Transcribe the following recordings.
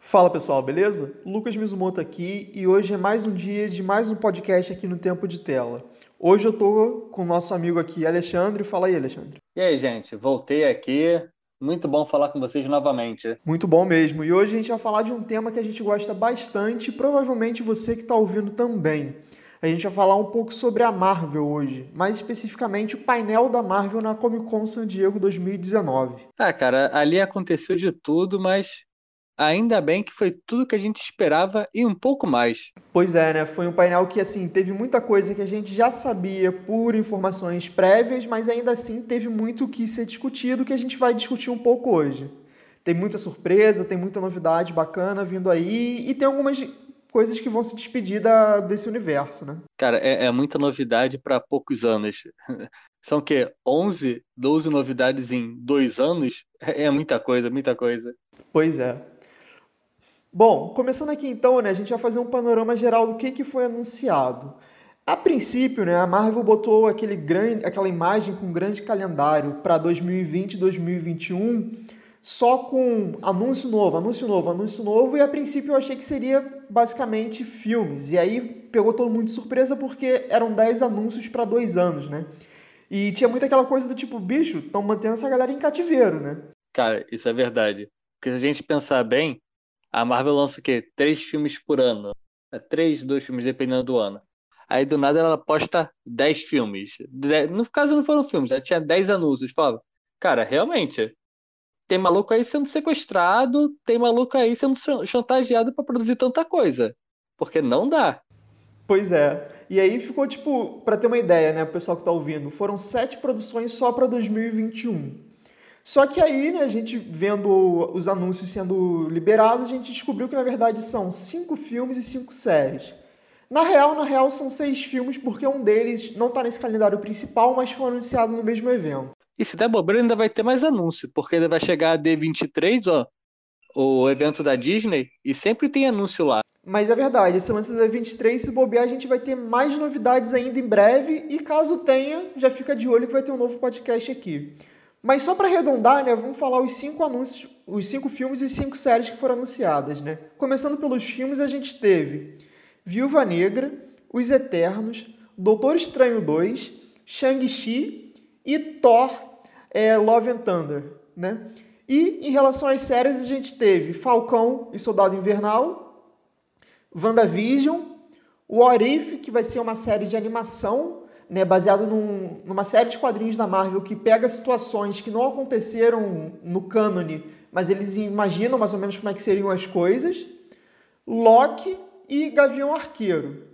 Fala pessoal, beleza? Lucas Mizumoto aqui e hoje é mais um dia de mais um podcast aqui no Tempo de Tela. Hoje eu tô com o nosso amigo aqui, Alexandre. Fala aí, Alexandre. E aí, gente, voltei aqui. Muito bom falar com vocês novamente. Muito bom mesmo. E hoje a gente vai falar de um tema que a gente gosta bastante, e provavelmente você que está ouvindo também. A gente vai falar um pouco sobre a Marvel hoje, mais especificamente o painel da Marvel na Comic Con San Diego 2019. Ah, cara, ali aconteceu de tudo, mas Ainda bem que foi tudo que a gente esperava e um pouco mais. Pois é, né? Foi um painel que, assim, teve muita coisa que a gente já sabia por informações prévias, mas ainda assim teve muito o que ser discutido que a gente vai discutir um pouco hoje. Tem muita surpresa, tem muita novidade bacana vindo aí e tem algumas coisas que vão se despedir da, desse universo, né? Cara, é, é muita novidade para poucos anos. São o quê? 11, 12 novidades em dois anos? É, é muita coisa, muita coisa. Pois é. Bom, começando aqui então, né, a gente vai fazer um panorama geral do que, que foi anunciado. A princípio, né, a Marvel botou aquele grande, aquela imagem com um grande calendário para 2020 e 2021, só com anúncio novo, anúncio novo, anúncio novo, e a princípio eu achei que seria basicamente filmes. E aí pegou todo mundo de surpresa porque eram 10 anúncios para dois anos, né? E tinha muito aquela coisa do tipo, bicho, estão mantendo essa galera em cativeiro, né? Cara, isso é verdade. Porque se a gente pensar bem, a Marvel lança o quê? Três filmes por ano. É, três, dois filmes, dependendo do ano. Aí do nada ela posta dez filmes. No caso não foram filmes, ela tinha dez anúncios. Fala, cara, realmente, tem maluco aí sendo sequestrado, tem maluco aí sendo chantageado para produzir tanta coisa. Porque não dá. Pois é. E aí ficou tipo, para ter uma ideia, né, pessoal que tá ouvindo, foram sete produções só para 2021. Só que aí, né, a gente vendo os anúncios sendo liberados, a gente descobriu que na verdade são cinco filmes e cinco séries. Na real, na real são seis filmes porque um deles não está nesse calendário principal, mas foi anunciado no mesmo evento. E se der bobeira, ainda vai ter mais anúncio, porque ainda vai chegar a D23, ó, o evento da Disney, e sempre tem anúncio lá. Mas é verdade, esse lance da D23, se bobear, a gente vai ter mais novidades ainda em breve, e caso tenha, já fica de olho que vai ter um novo podcast aqui. Mas só para arredondar, né, vamos falar os cinco anúncios, os cinco filmes e cinco séries que foram anunciadas, né? Começando pelos filmes, a gente teve Viúva Negra, Os Eternos, Doutor Estranho 2, Shang-Chi e Thor é, Love and Thunder, né? E em relação às séries, a gente teve Falcão e Soldado Invernal, WandaVision, What If, que vai ser uma série de animação né, baseado num, numa série de quadrinhos da Marvel que pega situações que não aconteceram no cânone, mas eles imaginam mais ou menos como é que seriam as coisas. Loki e Gavião Arqueiro.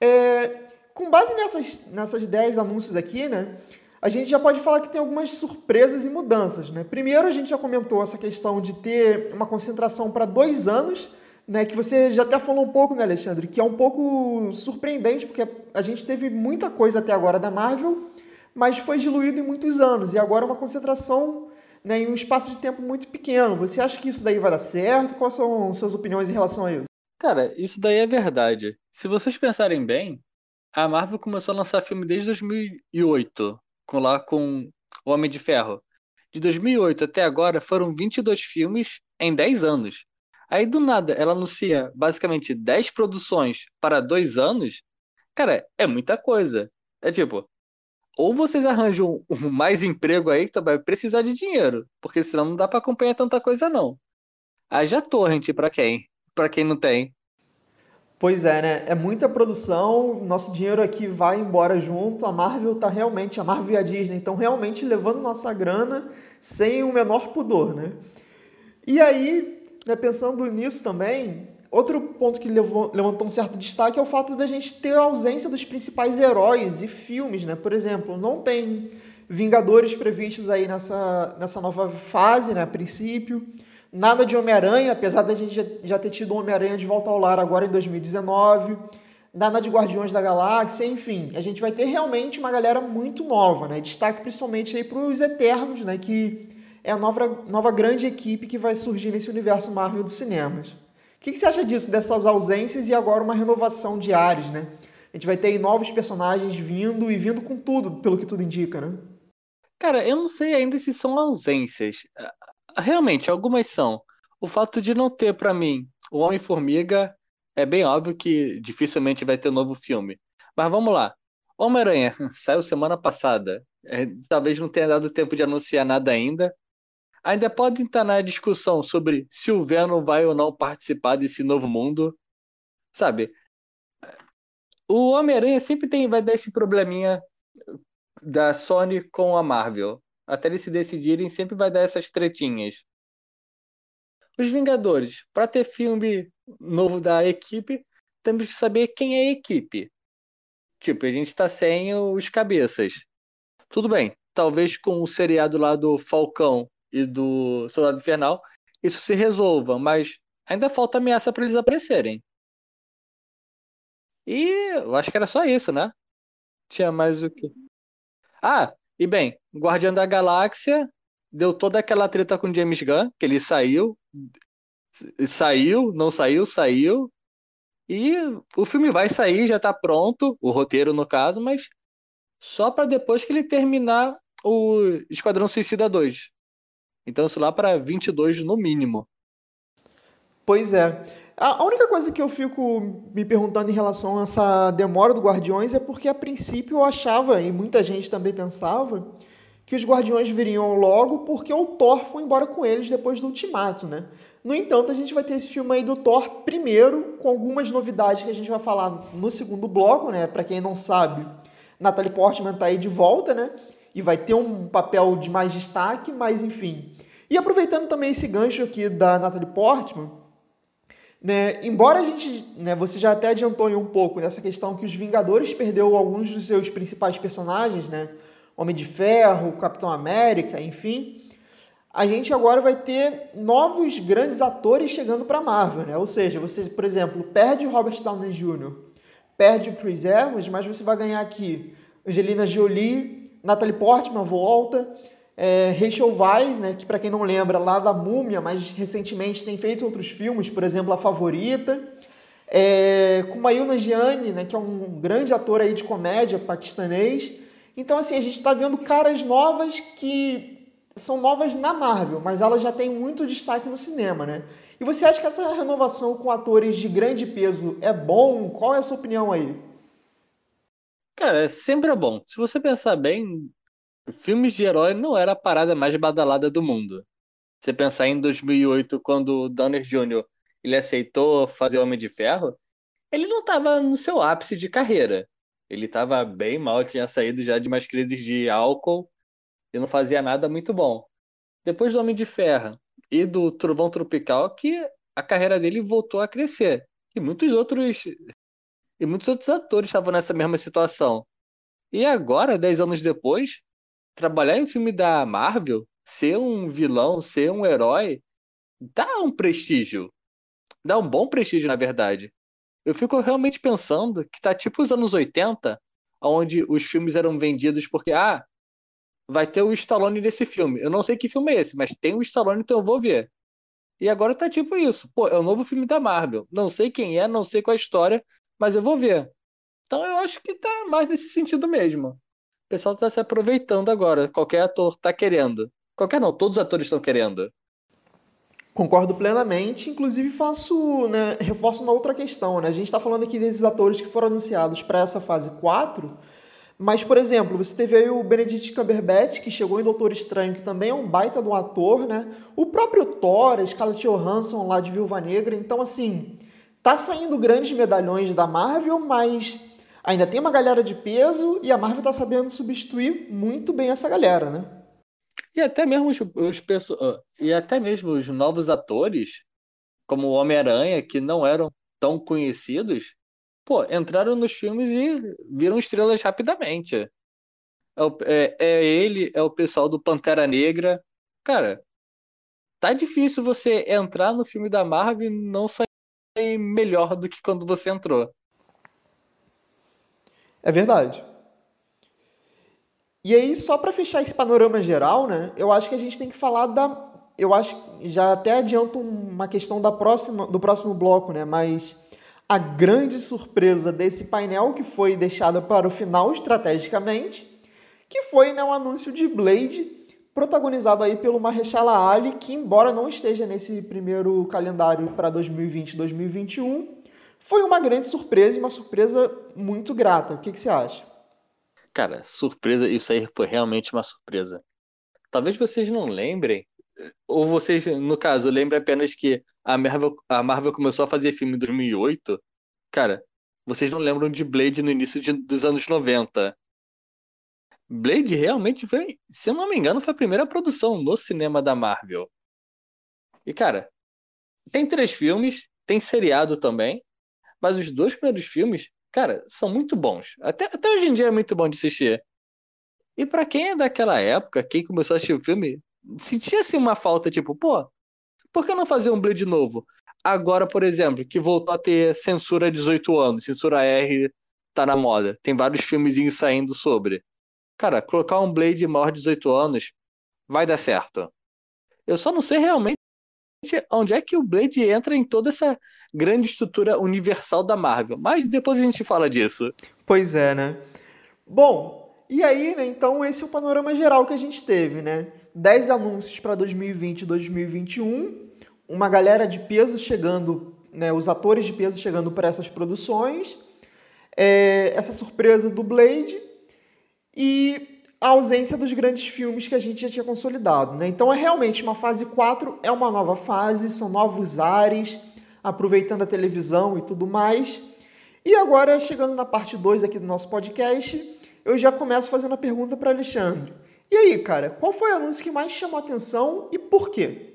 É, com base nessas, nessas 10 anúncios aqui, né, a gente já pode falar que tem algumas surpresas e mudanças. Né? Primeiro, a gente já comentou essa questão de ter uma concentração para dois anos né, que você já até falou um pouco, né, Alexandre, que é um pouco surpreendente, porque a gente teve muita coisa até agora da Marvel, mas foi diluído em muitos anos, e agora é uma concentração né, em um espaço de tempo muito pequeno. Você acha que isso daí vai dar certo? Quais são suas opiniões em relação a isso? Cara, isso daí é verdade. Se vocês pensarem bem, a Marvel começou a lançar filme desde 2008, com lá com O Homem de Ferro. De 2008 até agora foram 22 filmes em 10 anos. Aí do nada ela anuncia basicamente 10 produções para dois anos. Cara, é muita coisa. É tipo, ou vocês arranjam mais emprego aí que vai precisar de dinheiro, porque senão não dá para acompanhar tanta coisa não. Haja torrent para quem? Para quem não tem. Pois é, né? É muita produção, nosso dinheiro aqui vai embora junto. A Marvel tá realmente, a Marvel e a Disney estão realmente levando nossa grana sem o menor pudor, né? E aí, né, pensando nisso também, outro ponto que levou, levantou um certo destaque é o fato da gente ter a ausência dos principais heróis e filmes, né? Por exemplo, não tem Vingadores previstos aí nessa, nessa nova fase, né, a princípio. Nada de Homem-Aranha, apesar da gente já, ter tido Homem-Aranha de volta ao lar agora em 2019. Nada de Guardiões da Galáxia, enfim. A gente vai ter realmente uma galera muito nova, né? Destaque principalmente aí para os Eternos, né? Que é a nova, nova grande equipe que vai surgir nesse universo Marvel dos cinemas. O que, que você acha disso, dessas ausências e agora uma renovação de ares, né? A gente vai ter novos personagens vindo e vindo com tudo, pelo que tudo indica, né? Cara, eu não sei ainda se são ausências. Realmente, algumas são. O fato de não ter, para mim, o Homem-Formiga é bem óbvio que dificilmente vai ter novo filme. Mas vamos lá. Homem-Aranha saiu semana passada. É, talvez não tenha dado tempo de anunciar nada ainda. Ainda pode estar na discussão sobre se o Venom vai ou não participar desse novo mundo. Sabe? O Homem-Aranha sempre tem, vai dar esse probleminha da Sony com a Marvel. Até eles se decidirem, sempre vai dar essas tretinhas. Os Vingadores, para ter filme novo da equipe, temos que saber quem é a equipe. Tipo, a gente tá sem os cabeças. Tudo bem, talvez com o seriado lá do Falcão e do Soldado Infernal, isso se resolva, mas ainda falta ameaça para eles aparecerem. E eu acho que era só isso, né? Tinha mais o que. Ah, e bem, Guardião da Galáxia deu toda aquela treta com James Gunn, que ele saiu, saiu, não saiu, saiu. E o filme vai sair, já tá pronto, o roteiro no caso, mas só para depois que ele terminar o Esquadrão Suicida 2. Então, isso lá para 22 no mínimo. Pois é. A única coisa que eu fico me perguntando em relação a essa demora do Guardiões é porque, a princípio, eu achava, e muita gente também pensava, que os Guardiões viriam logo porque o Thor foi embora com eles depois do Ultimato, né? No entanto, a gente vai ter esse filme aí do Thor primeiro, com algumas novidades que a gente vai falar no segundo bloco, né? Para quem não sabe, Natalie Portman tá aí de volta, né? E vai ter um papel de mais destaque, mas enfim. E aproveitando também esse gancho aqui da Natalie Portman, né? Embora a gente, né, você já até adiantou um pouco nessa questão que os Vingadores perdeu alguns dos seus principais personagens, né? Homem de Ferro, Capitão América, enfim. A gente agora vai ter novos grandes atores chegando para Marvel, né? Ou seja, você, por exemplo, perde Robert Downey Jr., perde o Chris Evans, mas você vai ganhar aqui Angelina Jolie, Natalie Portman volta, é, Rachel Weisz, né, que para quem não lembra, lá da Múmia, mas recentemente tem feito outros filmes, por exemplo, A Favorita, é, Mayul Nanjiani, né, que é um grande ator aí de comédia paquistanês. Então, assim, a gente está vendo caras novas que são novas na Marvel, mas elas já têm muito destaque no cinema, né? E você acha que essa renovação com atores de grande peso é bom? Qual é a sua opinião aí? Cara, sempre é bom. Se você pensar bem, filmes de herói não era a parada mais badalada do mundo. Você pensar em 2008, quando o Donner Jr. ele aceitou fazer Homem de Ferro, ele não estava no seu ápice de carreira. Ele estava bem mal, tinha saído já de umas crises de álcool e não fazia nada muito bom. Depois do Homem de Ferro e do Trovão Tropical, que a carreira dele voltou a crescer. E muitos outros e muitos outros atores estavam nessa mesma situação. E agora, dez anos depois, trabalhar em filme da Marvel, ser um vilão, ser um herói, dá um prestígio. Dá um bom prestígio, na verdade. Eu fico realmente pensando que tá tipo os anos 80, onde os filmes eram vendidos porque, ah, vai ter o Stallone nesse filme. Eu não sei que filme é esse, mas tem o Stallone, então eu vou ver. E agora tá tipo isso. Pô, é o novo filme da Marvel. Não sei quem é, não sei qual é a história, mas eu vou ver. Então eu acho que tá mais nesse sentido mesmo pessoal está se aproveitando agora. Qualquer ator está querendo. Qualquer não, todos os atores estão querendo. Concordo plenamente. Inclusive, faço, né, reforço uma outra questão. Né? A gente está falando aqui desses atores que foram anunciados para essa fase 4. Mas, por exemplo, você teve aí o Benedict Cumberbatch, que chegou em Doutor Estranho, que também é um baita de um ator, né? O próprio Thor, a Scarlett Johansson lá de Viúva Negra. Então, assim, tá saindo grandes medalhões da Marvel, mas ainda tem uma galera de peso e a Marvel está sabendo substituir muito bem essa galera, né? E até mesmo os, os e até mesmo os novos atores, como o Homem-Aranha, que não eram tão conhecidos, pô, entraram nos filmes e viram estrelas rapidamente. É, é, é ele, é o pessoal do Pantera Negra. Cara, tá difícil você entrar no filme da Marvel e não sair melhor do que quando você entrou. É verdade. E aí, só para fechar esse panorama geral, né, eu acho que a gente tem que falar da. Eu acho já até adianto uma questão da próxima, do próximo bloco, né? Mas a grande surpresa desse painel que foi deixada para o final estrategicamente, que foi né, um anúncio de Blade, protagonizado aí pelo Mahershala Ali, que embora não esteja nesse primeiro calendário para 2020 2021, foi uma grande surpresa e uma surpresa muito grata. O que, que você acha? Cara, surpresa, isso aí foi realmente uma surpresa. Talvez vocês não lembrem, ou vocês, no caso, lembrem apenas que a Marvel, a Marvel começou a fazer filme em 2008. Cara, vocês não lembram de Blade no início de, dos anos 90. Blade realmente foi, se eu não me engano, foi a primeira produção no cinema da Marvel. E, cara, tem três filmes, tem seriado também, mas os dois primeiros filmes, cara, são muito bons. Até, até hoje em dia é muito bom de assistir. E para quem é daquela época, quem começou a assistir o filme, sentia assim uma falta, tipo, pô, por que não fazer um Blade novo? Agora, por exemplo, que voltou a ter censura 18 anos, censura R tá na moda. Tem vários filmezinhos saindo sobre. Cara, colocar um Blade maior de 18 anos vai dar certo. Eu só não sei realmente onde é que o Blade entra em toda essa grande estrutura universal da Marvel. Mas depois a gente fala disso. Pois é, né? Bom, e aí, né? Então esse é o panorama geral que a gente teve, né? 10 anúncios para 2020 e 2021, uma galera de peso chegando, né? Os atores de peso chegando para essas produções, é, essa surpresa do Blade e a ausência dos grandes filmes que a gente já tinha consolidado, né? Então é realmente uma fase 4, é uma nova fase, são novos ares aproveitando a televisão e tudo mais. E agora, chegando na parte 2 aqui do nosso podcast, eu já começo fazendo a pergunta para Alexandre. E aí, cara, qual foi o anúncio que mais chamou a atenção e por quê?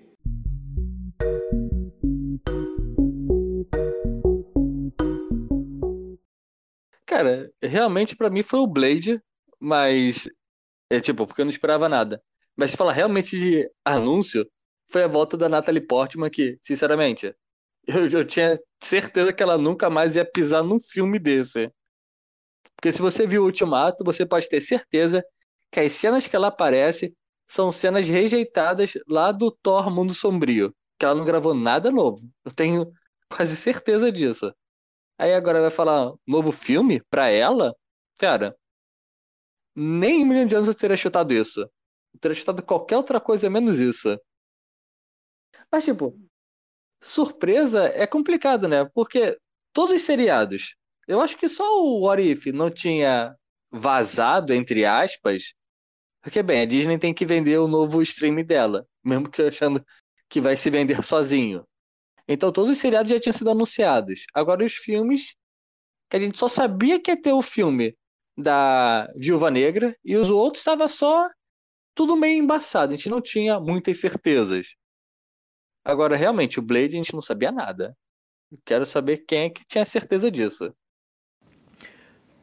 Cara, realmente para mim foi o Blade, mas é tipo, porque eu não esperava nada. Mas se falar realmente de anúncio, foi a volta da Natalie Portman que, sinceramente, eu, eu tinha certeza que ela nunca mais ia pisar num filme desse. Porque se você viu o Ultimato, você pode ter certeza que as cenas que ela aparece são cenas rejeitadas lá do Thor Mundo Sombrio. Que ela não gravou nada novo. Eu tenho quase certeza disso. Aí agora vai falar novo filme pra ela? Cara, nem um milhão de anos eu teria chutado isso. Eu teria chutado qualquer outra coisa menos isso. Mas, tipo, surpresa é complicado, né? Porque todos os seriados, eu acho que só o What If não tinha vazado, entre aspas, porque, bem, a Disney tem que vender o novo stream dela, mesmo que achando que vai se vender sozinho. Então todos os seriados já tinham sido anunciados. Agora os filmes, que a gente só sabia que ia ter o filme da Viúva Negra e os outros estava só tudo meio embaçado, a gente não tinha muitas certezas. Agora, realmente, o Blade a gente não sabia nada. Quero saber quem é que tinha certeza disso.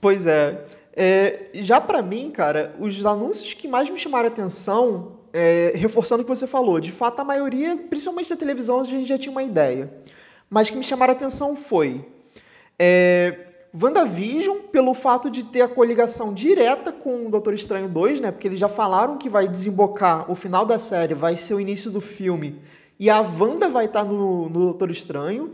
Pois é. é já para mim, cara, os anúncios que mais me chamaram atenção, é, reforçando o que você falou, de fato a maioria, principalmente da televisão, a gente já tinha uma ideia. Mas que me chamaram atenção foi é, WandaVision, pelo fato de ter a coligação direta com o Doutor Estranho 2, né? Porque eles já falaram que vai desembocar, o final da série vai ser o início do filme e a Wanda vai estar no, no Doutor Estranho.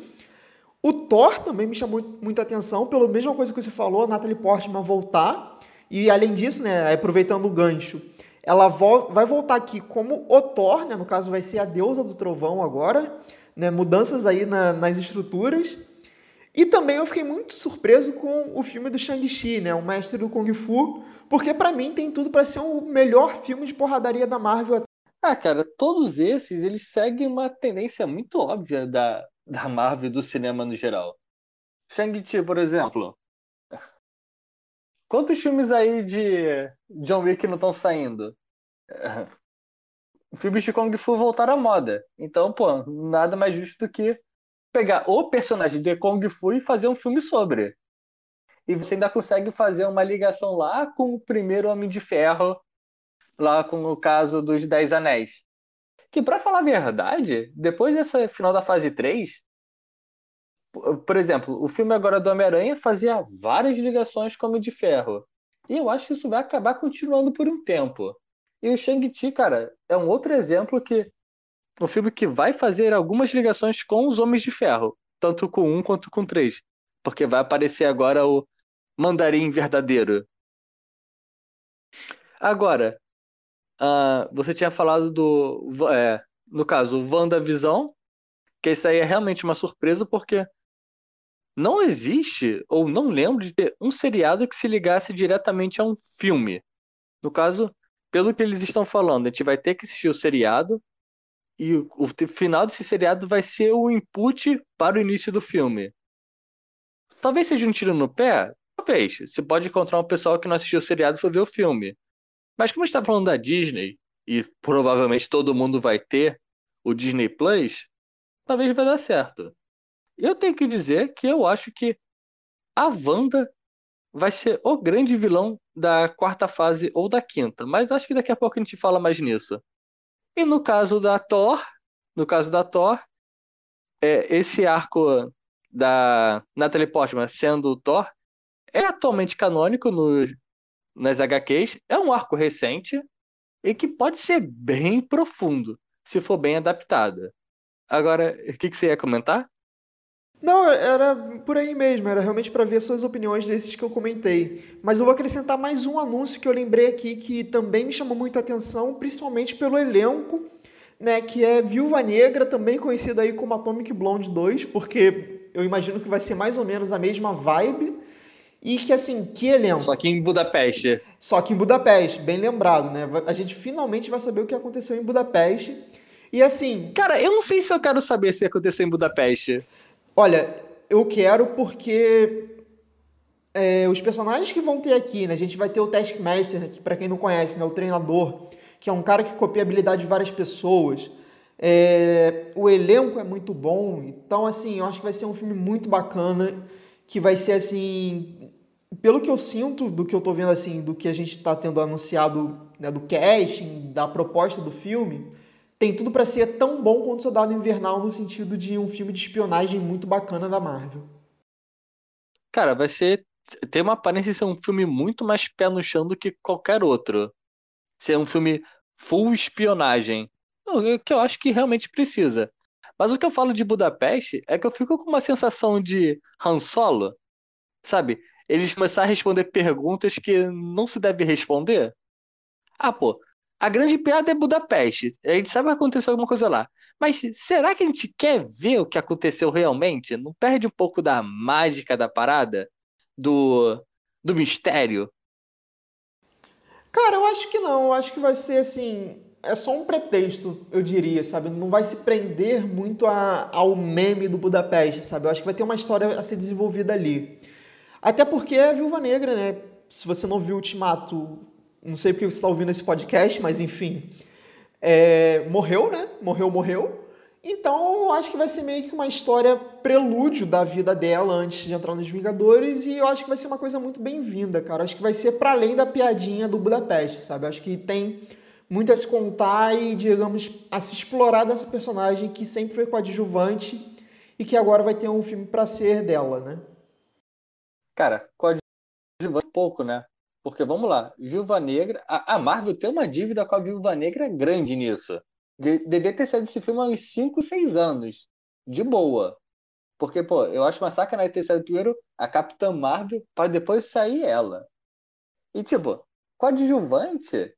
O Thor também me chamou muita atenção, pela mesma coisa que você falou, a Natalie Portman voltar. E além disso, né, aproveitando o gancho, ela vo vai voltar aqui como o Thor, né, no caso vai ser a deusa do trovão agora, né, mudanças aí na, nas estruturas. E também eu fiquei muito surpreso com o filme do Shang-Chi, né, o mestre do Kung Fu, porque para mim tem tudo para ser o melhor filme de porradaria da Marvel ah, cara, todos esses, eles seguem uma tendência muito óbvia da, da Marvel do cinema no geral. Shang-Chi, por exemplo. Quantos filmes aí de John Wick não estão saindo? Filmes de Kung Fu voltaram à moda. Então, pô, nada mais justo do que pegar o personagem de Kung Fu e fazer um filme sobre. E você ainda consegue fazer uma ligação lá com o primeiro Homem de Ferro lá com o caso dos Dez Anéis. Que, para falar a verdade, depois dessa final da fase 3, por exemplo, o filme agora do Homem-Aranha fazia várias ligações com Homem de Ferro. E eu acho que isso vai acabar continuando por um tempo. E o Shang-Chi, cara, é um outro exemplo que um filme que vai fazer algumas ligações com os Homens de Ferro, tanto com um quanto com três. Porque vai aparecer agora o Mandarim verdadeiro. Agora, uh, você tinha falado do. É, no caso, WandaVisão, que isso aí é realmente uma surpresa, porque não existe, ou não lembro de ter um seriado que se ligasse diretamente a um filme. No caso, pelo que eles estão falando, a gente vai ter que assistir o seriado, e o, o final desse seriado vai ser o input para o início do filme. Talvez seja um tiro no pé, talvez. Você pode encontrar um pessoal que não assistiu o seriado e foi ver o filme. Mas como está falando da Disney, e provavelmente todo mundo vai ter o Disney Plus, talvez vai dar certo. Eu tenho que dizer que eu acho que a Wanda vai ser o grande vilão da quarta fase ou da quinta, mas acho que daqui a pouco a gente fala mais nisso. E no caso da Thor, no caso da Thor, é, esse arco da Natalie Portman sendo Thor é atualmente canônico no, nas HQs, é um arco recente e que pode ser bem profundo, se for bem adaptada. Agora, o que, que você ia comentar? Não, era por aí mesmo, era realmente para ver suas opiniões desses que eu comentei. Mas eu vou acrescentar mais um anúncio que eu lembrei aqui que também me chamou muita atenção, principalmente pelo elenco, né, que é Viúva Negra, também conhecida aí como Atomic Blonde 2, porque eu imagino que vai ser mais ou menos a mesma vibe. E que assim, que elenco. Só que em Budapeste. Só que em Budapeste, bem lembrado, né? A gente finalmente vai saber o que aconteceu em Budapeste. E assim. Cara, eu não sei se eu quero saber se aconteceu em Budapeste. Olha, eu quero porque é, os personagens que vão ter aqui, né? A gente vai ter o Taskmaster, que para quem não conhece, né, o treinador, que é um cara que copia a habilidade de várias pessoas. É, o elenco é muito bom, então assim, eu acho que vai ser um filme muito bacana, que vai ser assim, pelo que eu sinto, do que eu tô vendo assim, do que a gente está tendo anunciado, né, do casting, da proposta do filme, tem tudo para ser tão bom quanto Soldado Invernal no sentido de um filme de espionagem muito bacana da Marvel. Cara, vai ser tem uma aparência de ser um filme muito mais pé no chão do que qualquer outro. Ser um filme full espionagem, o que eu acho que realmente precisa. Mas o que eu falo de Budapeste é que eu fico com uma sensação de Han Solo, sabe? Eles começaram a responder perguntas que não se deve responder. Ah, pô, a grande piada é Budapeste. A gente sabe que aconteceu alguma coisa lá. Mas será que a gente quer ver o que aconteceu realmente? Não perde um pouco da mágica da parada? Do, do mistério? Cara, eu acho que não. Eu acho que vai ser assim. É só um pretexto, eu diria, sabe? Não vai se prender muito a, ao meme do Budapeste, sabe? Eu acho que vai ter uma história a ser desenvolvida ali. Até porque é a Viúva Negra, né? Se você não viu Ultimato, não sei porque você está ouvindo esse podcast, mas enfim, é, morreu, né? Morreu, morreu. Então, acho que vai ser meio que uma história prelúdio da vida dela antes de entrar nos Vingadores e eu acho que vai ser uma coisa muito bem-vinda, cara. Acho que vai ser para além da piadinha do Budapeste, sabe? Acho que tem muito a se contar e, digamos, a se explorar dessa personagem que sempre foi coadjuvante e que agora vai ter um filme para ser dela, né? Cara, coadjuvante pouco, né? Porque vamos lá, Viúva Negra. A, a, Marvel tem uma dívida com a Viúva Negra grande nisso. De, devia ter saído esse filme há uns 5, 6 anos. De boa. Porque, pô, eu acho uma sacanagem ter saído primeiro a Capitã Marvel para depois sair ela. E, tipo, coadjuvante,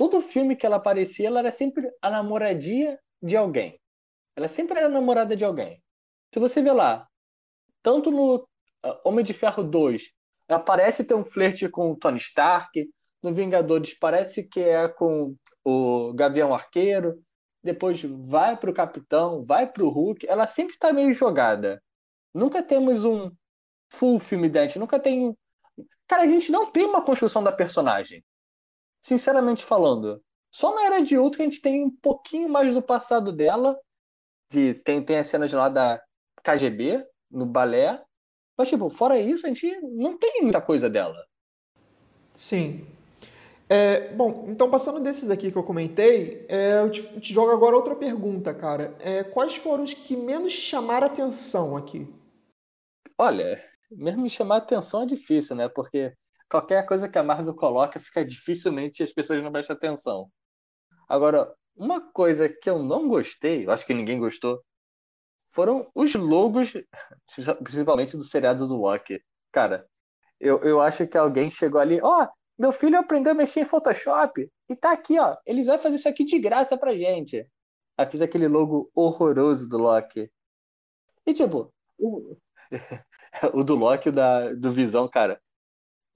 todo filme que ela aparecia, ela era sempre a namoradinha de alguém. Ela sempre era namorada de alguém. Se você vê lá, tanto no ah, Homem de Ferro 2 parece ter um flerte com o Tony Stark. No Vingadores parece que é com o Gavião Arqueiro. Depois vai para o Capitão, vai para o Hulk. Ela sempre está meio jogada. Nunca temos um full filme dente. Nunca tem. Cara, a gente não tem uma construção da personagem. Sinceramente falando. Só na Era de Ultron a gente tem um pouquinho mais do passado dela. De, tem, tem as cenas lá da KGB, no balé. Mas, tipo, fora isso, a gente não tem muita coisa dela. Sim. É, bom, então passando desses aqui que eu comentei, é, eu te, te, jogo agora outra pergunta, cara. É, quais foram os que menos chamaram atenção aqui? Olha, mesmo me chamar atenção é difícil, né? Porque qualquer coisa que a Marvel coloca fica dificilmente as pessoas não prestam atenção. Agora, uma coisa que eu não gostei, eu acho que ninguém gostou, foram os logos, principalmente do seriado do Loki. Cara, eu, eu acho que alguém chegou ali, ó, oh, meu filho aprendeu a mexer em Photoshop e tá aqui, ó. Eles vão fazer isso aqui de graça pra gente. Aí fiz aquele logo horroroso do Loki. E tipo, o, o do Loki da, do Visão, cara,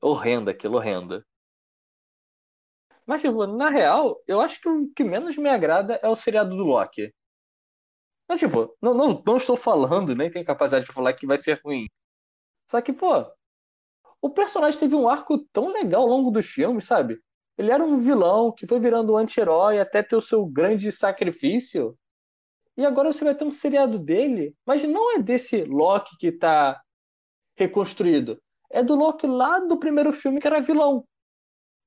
horrendo aquilo, horrendo. Mas, tipo, na real, eu acho que o que menos me agrada é o seriado do Loki. Mas, tipo, não, não, não estou falando, nem tenho capacidade de falar que vai ser ruim. Só que, pô, o personagem teve um arco tão legal ao longo dos filmes, sabe? Ele era um vilão que foi virando um anti-herói até ter o seu grande sacrifício. E agora você vai ter um seriado dele, mas não é desse Loki que tá reconstruído. É do Loki lá do primeiro filme que era vilão.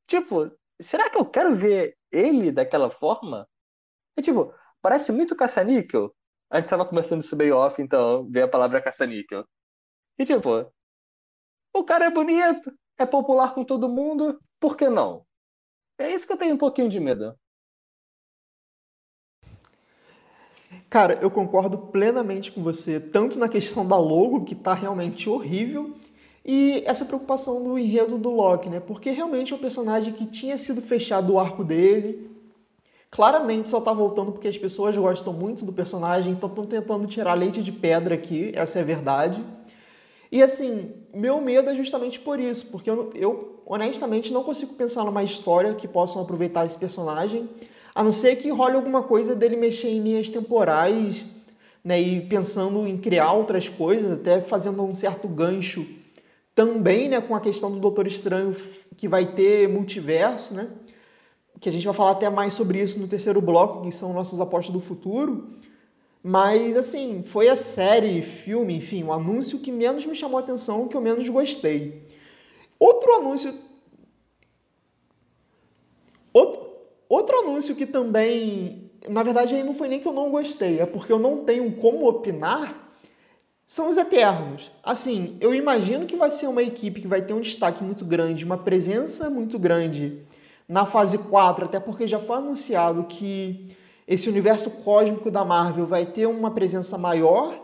Tipo, será que eu quero ver ele daquela forma? É tipo, parece muito caça-níquel. A gente tava conversando sobre off, então veio a palavra caça-níquel. E tipo, o cara é bonito, é popular com todo mundo, por que não? É isso que eu tenho um pouquinho de medo. Cara, eu concordo plenamente com você, tanto na questão da logo, que tá realmente horrível, e essa preocupação do enredo do Loki, né? Porque realmente é um personagem que tinha sido fechado o arco dele, claramente só tá voltando porque as pessoas gostam muito do personagem, então estão tentando tirar leite de pedra aqui, essa é a verdade. E assim, meu medo é justamente por isso, porque eu, eu, honestamente não consigo pensar numa história que possam aproveitar esse personagem, a não ser que role alguma coisa dele mexer em linhas temporais, né, e pensando em criar outras coisas, até fazendo um certo gancho também, né, com a questão do Doutor Estranho que vai ter multiverso, né? Que a gente vai falar até mais sobre isso no terceiro bloco, que são nossas apostas do futuro. Mas, assim, foi a série, filme, enfim, o anúncio que menos me chamou a atenção, que eu menos gostei. Outro anúncio. Outro, outro anúncio que também. Na verdade, aí não foi nem que eu não gostei, é porque eu não tenho como opinar. São os Eternos. Assim, eu imagino que vai ser uma equipe que vai ter um destaque muito grande, uma presença muito grande na fase 4, até porque já foi anunciado que esse universo cósmico da Marvel vai ter uma presença maior,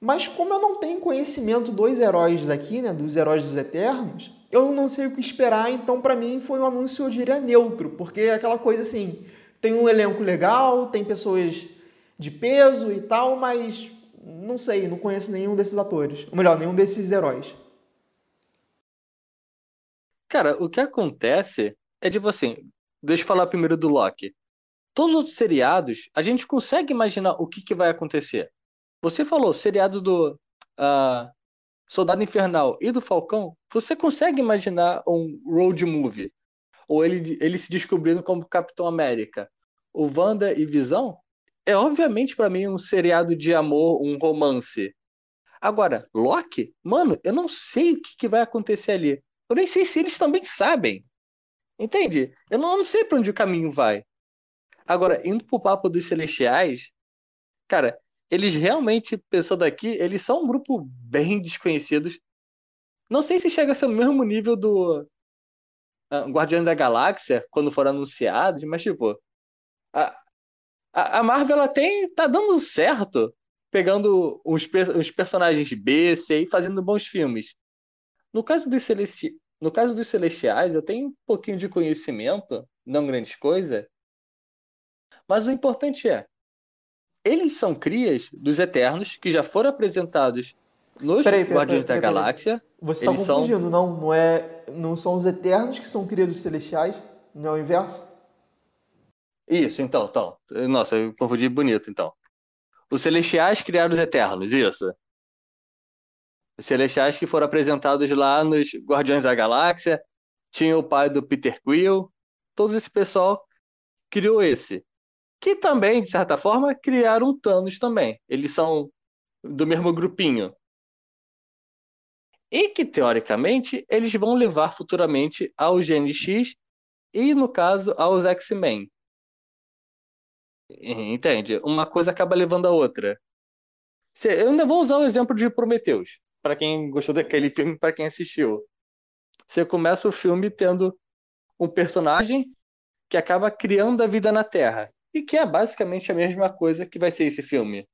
mas como eu não tenho conhecimento dos heróis daqui, né, dos heróis dos Eternos, eu não sei o que esperar, então para mim foi um anúncio, eu diria, neutro, porque é aquela coisa assim, tem um elenco legal, tem pessoas de peso e tal, mas não sei, não conheço nenhum desses atores, ou melhor, nenhum desses heróis. Cara, o que acontece é tipo assim, deixa eu falar primeiro do Loki todos os outros seriados, a gente consegue imaginar o que, que vai acontecer. Você falou, seriado do uh, Soldado Infernal e do Falcão, você consegue imaginar um road movie? Ou ele, ele se descobrindo como Capitão América? O Wanda e Visão? É obviamente para mim um seriado de amor, um romance. Agora, Loki? Mano, eu não sei o que, que vai acontecer ali. Eu nem sei se eles também sabem. Entende? Eu não, eu não sei para onde o caminho vai. Agora, indo pro papo dos celestiais, cara, eles realmente, pensando aqui, eles são um grupo bem desconhecidos. Não sei se chega a ser no mesmo nível do uh, Guardiões da Galáxia, quando foram anunciados, mas tipo, a, a Marvel ela tem, tá dando certo, pegando os, os personagens B, C e fazendo bons filmes. No caso dos celesti no caso dos celestiais, eu tenho um pouquinho de conhecimento, não grandes coisas, mas o importante é, eles são crias dos Eternos que já foram apresentados nos peraí, peraí, Guardiões peraí, da Galáxia. Você está confundindo, são... não? Não, é, não são os Eternos que são crias dos Celestiais? Não é o inverso? Isso, então, então. Nossa, eu confundi bonito, então. Os Celestiais criaram os Eternos, isso. Os Celestiais que foram apresentados lá nos Guardiões da Galáxia. Tinha o pai do Peter Quill. Todo esse pessoal criou esse que também, de certa forma, criaram Thanos também. Eles são do mesmo grupinho. E que, teoricamente, eles vão levar futuramente ao GNX e, no caso, aos X-Men. Entende? Uma coisa acaba levando a outra. Eu ainda vou usar o exemplo de Prometheus, para quem gostou daquele filme, para quem assistiu. Você começa o filme tendo um personagem que acaba criando a vida na Terra e que é basicamente a mesma coisa que vai ser esse filme.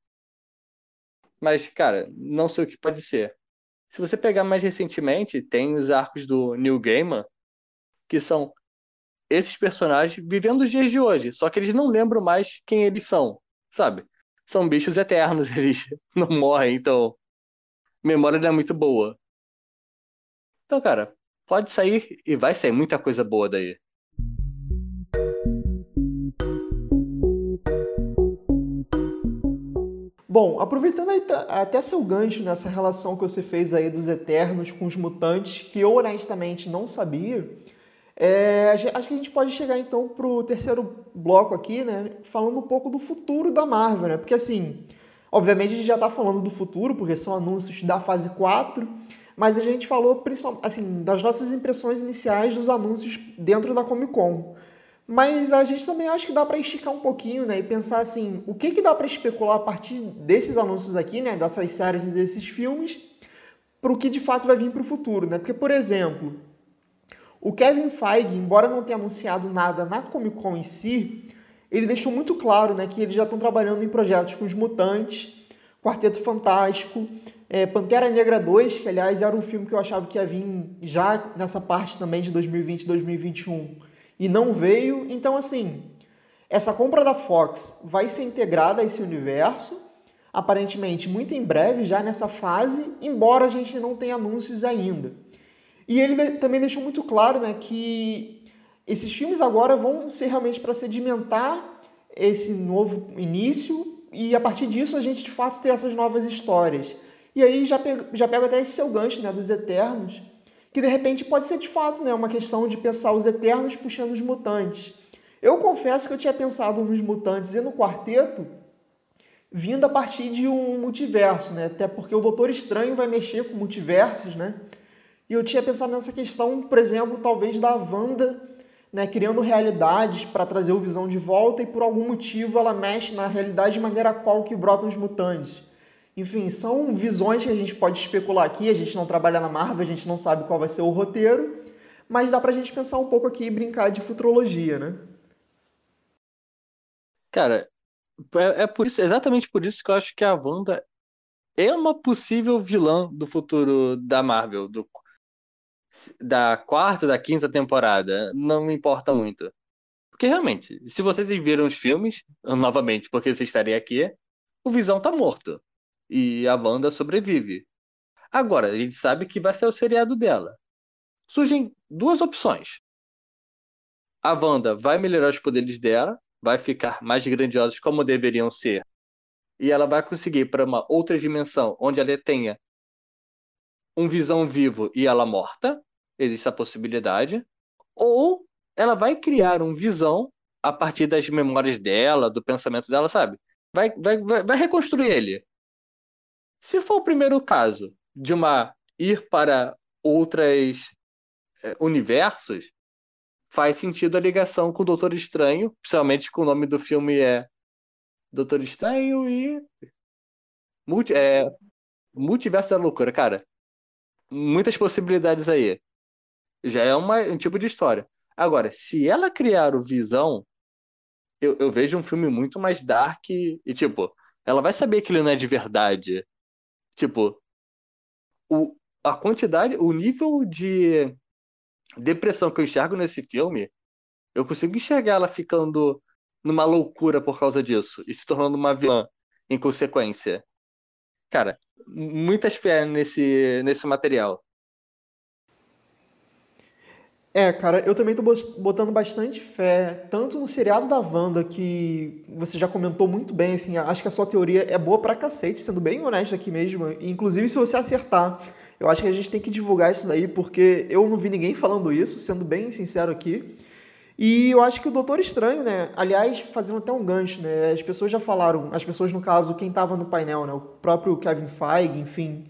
Mas, cara, não sei o que pode ser. Se você pegar mais recentemente, tem os arcos do New Gaiman, que são esses personagens vivendo os dias de hoje, só que eles não lembram mais quem eles são, sabe? São bichos eternos, eles não morrem, então memória não é muito boa. Então, cara, pode sair e vai sair muita coisa boa daí. Bom, aproveitando até seu gancho nessa relação que você fez aí dos Eternos com os mutantes, que eu honestamente não sabia, é, acho que a gente pode chegar então para o terceiro bloco aqui, né? Falando um pouco do futuro da Marvel, né? Porque assim, obviamente a gente já está falando do futuro, porque são anúncios da fase 4, mas a gente falou principalmente assim, das nossas impressões iniciais dos anúncios dentro da Comic Con. Mas a gente também acha que dá para esticar um pouquinho, né, e pensar assim, o que que dá para especular a partir desses anúncios aqui, né, dessas séries e desses filmes, para o que de fato vai vir para o futuro, né? Porque por exemplo, o Kevin Feige, embora não tenha anunciado nada na Comic Con em si, ele deixou muito claro, né, que eles já estão trabalhando em projetos com os Mutantes, Quarteto Fantástico, é, Pantera Negra 2, que aliás era um filme que eu achava que ia vir já nessa parte também de 2020 e 2021 e não veio. Então, assim, essa compra da Fox vai ser integrada a esse universo, aparentemente muito em breve, já nessa fase, embora a gente não tenha anúncios ainda. E ele também deixou muito claro né, que esses filmes agora vão ser realmente para sedimentar esse novo início e a partir disso a gente de fato ter essas novas histórias. E aí já pego, já pego até esse seu gancho né, dos Eternos, que de repente pode ser de fato né, uma questão de pensar os Eternos puxando os mutantes. Eu confesso que eu tinha pensado nos mutantes e no quarteto vindo a partir de um multiverso, né? Até porque o Doutor Estranho vai mexer com multiversos, né? E eu tinha pensado nessa questão, por exemplo, talvez da Wanda, né, criando realidades para trazer o Visão de volta e por algum motivo ela mexe na realidade de maneira qual que brotam os mutantes. Enfim, são visões que a gente pode especular aqui, a gente não trabalha na Marvel, a gente não sabe qual vai ser o roteiro, mas dá pra gente pensar um pouco aqui e brincar de futurologia, né? Cara, é, é por isso, exatamente por isso que eu acho que a Wanda é uma possível vilã do futuro da Marvel, do, da quarta, da quinta temporada. Não me importa muito. Porque realmente, se vocês viram os filmes, novamente, porque você estaria aqui, o Visão tá morto e a Wanda sobrevive. Agora, a gente sabe que vai ser o seriado dela. Surgem duas opções. A Wanda vai melhorar os poderes dela, vai ficar mais grandiosa como deveriam ser, e ela vai conseguir para uma outra dimensão onde ela tenha um visão vivo e ela morta, existe a possibilidade, ou ela vai criar um visão a partir das memórias dela, do pensamento dela, sabe? Vai, vai, vai, reconstruir ele. Se for o primeiro caso de uma ir para outras é, universos, faz sentido a ligação com o Doutor Estranho, principalmente com o nome do filme é Doutor Estranho e Multi, é, Multiverso da Loucura, cara. Muitas possibilidades aí. Já é uma, um tipo de história. Agora, se ela criar o Visão, eu, eu vejo um filme muito mais dark e, tipo, ela vai saber que ele não é de verdade. Tipo, o, a quantidade, o nível de depressão que eu enxergo nesse filme, eu consigo enxergar ela ficando numa loucura por causa disso e se tornando uma vilã em consequência. Cara, muitas fé nesse, nesse material. É, cara, eu também tô botando bastante fé, tanto no seriado da Wanda, que você já comentou muito bem, assim, acho que a sua teoria é boa pra cacete, sendo bem honesto aqui mesmo, inclusive se você acertar, eu acho que a gente tem que divulgar isso daí, porque eu não vi ninguém falando isso, sendo bem sincero aqui, e eu acho que o Doutor Estranho, né, aliás, fazendo até um gancho, né, as pessoas já falaram, as pessoas, no caso, quem tava no painel, né, o próprio Kevin Feige, enfim,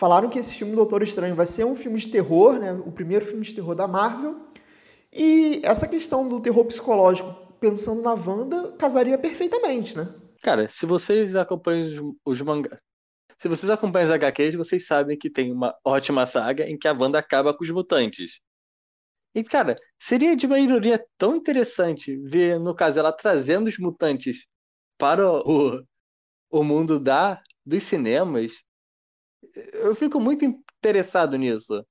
Falaram que esse filme Doutor Estranho vai ser um filme de terror, né? O primeiro filme de terror da Marvel. E essa questão do terror psicológico, pensando na Wanda, casaria perfeitamente, né? Cara, se vocês acompanham os, os mangás. Se vocês acompanham as HQs, vocês sabem que tem uma ótima saga em que a Wanda acaba com os mutantes. E, cara, seria de uma ironia tão interessante ver, no caso, ela trazendo os mutantes para o, o mundo da, dos cinemas eu fico muito interessado nisso.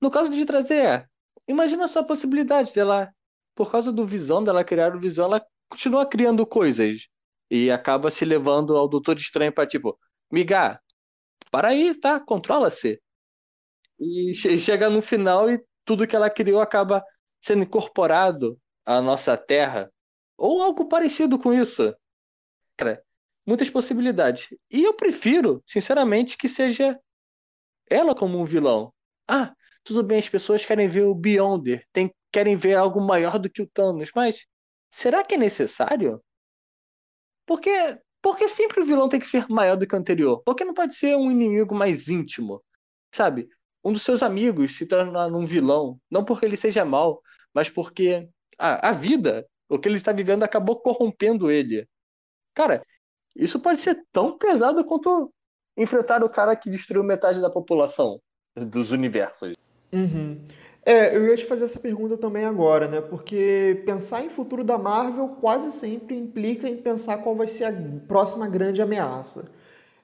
No caso de trazer imagina só a possibilidade dela, por causa do Visão, dela criar o Visão, ela continua criando coisas. E acaba se levando ao Doutor Estranho para tipo, migar, para aí, tá? Controla-se. E chega no final e tudo que ela criou acaba sendo incorporado à nossa Terra. Ou algo parecido com isso. Cara, muitas possibilidades. E eu prefiro, sinceramente, que seja ela como um vilão. Ah, tudo bem, as pessoas querem ver o Beyonder, tem, querem ver algo maior do que o Thanos, mas será que é necessário? Porque, porque sempre o vilão tem que ser maior do que o anterior? Porque não pode ser um inimigo mais íntimo? Sabe? Um dos seus amigos se torna um vilão, não porque ele seja mal, mas porque a, a vida, o que ele está vivendo, acabou corrompendo ele. Cara, isso pode ser tão pesado quanto enfrentar o cara que destruiu metade da população dos universos. Uhum. É, eu ia te fazer essa pergunta também agora, né? Porque pensar em futuro da Marvel quase sempre implica em pensar qual vai ser a próxima grande ameaça.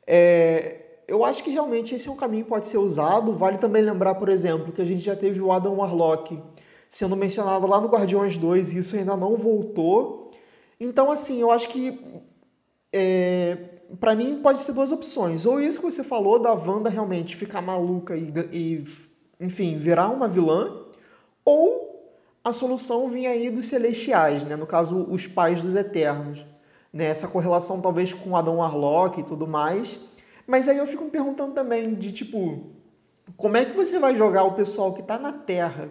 É, eu acho que realmente esse é um caminho que pode ser usado. Vale também lembrar, por exemplo, que a gente já teve o Adam Warlock sendo mencionado lá no Guardiões 2 e isso ainda não voltou. Então, assim, eu acho que é, para mim pode ser duas opções. Ou isso que você falou da Wanda realmente ficar maluca e, e enfim, virar uma vilã, ou a solução vinha aí dos celestiais, né? no caso, os pais dos eternos. Né? Essa correlação talvez com Adão Warlock e tudo mais. Mas aí eu fico me perguntando também de tipo, como é que você vai jogar o pessoal que está na Terra?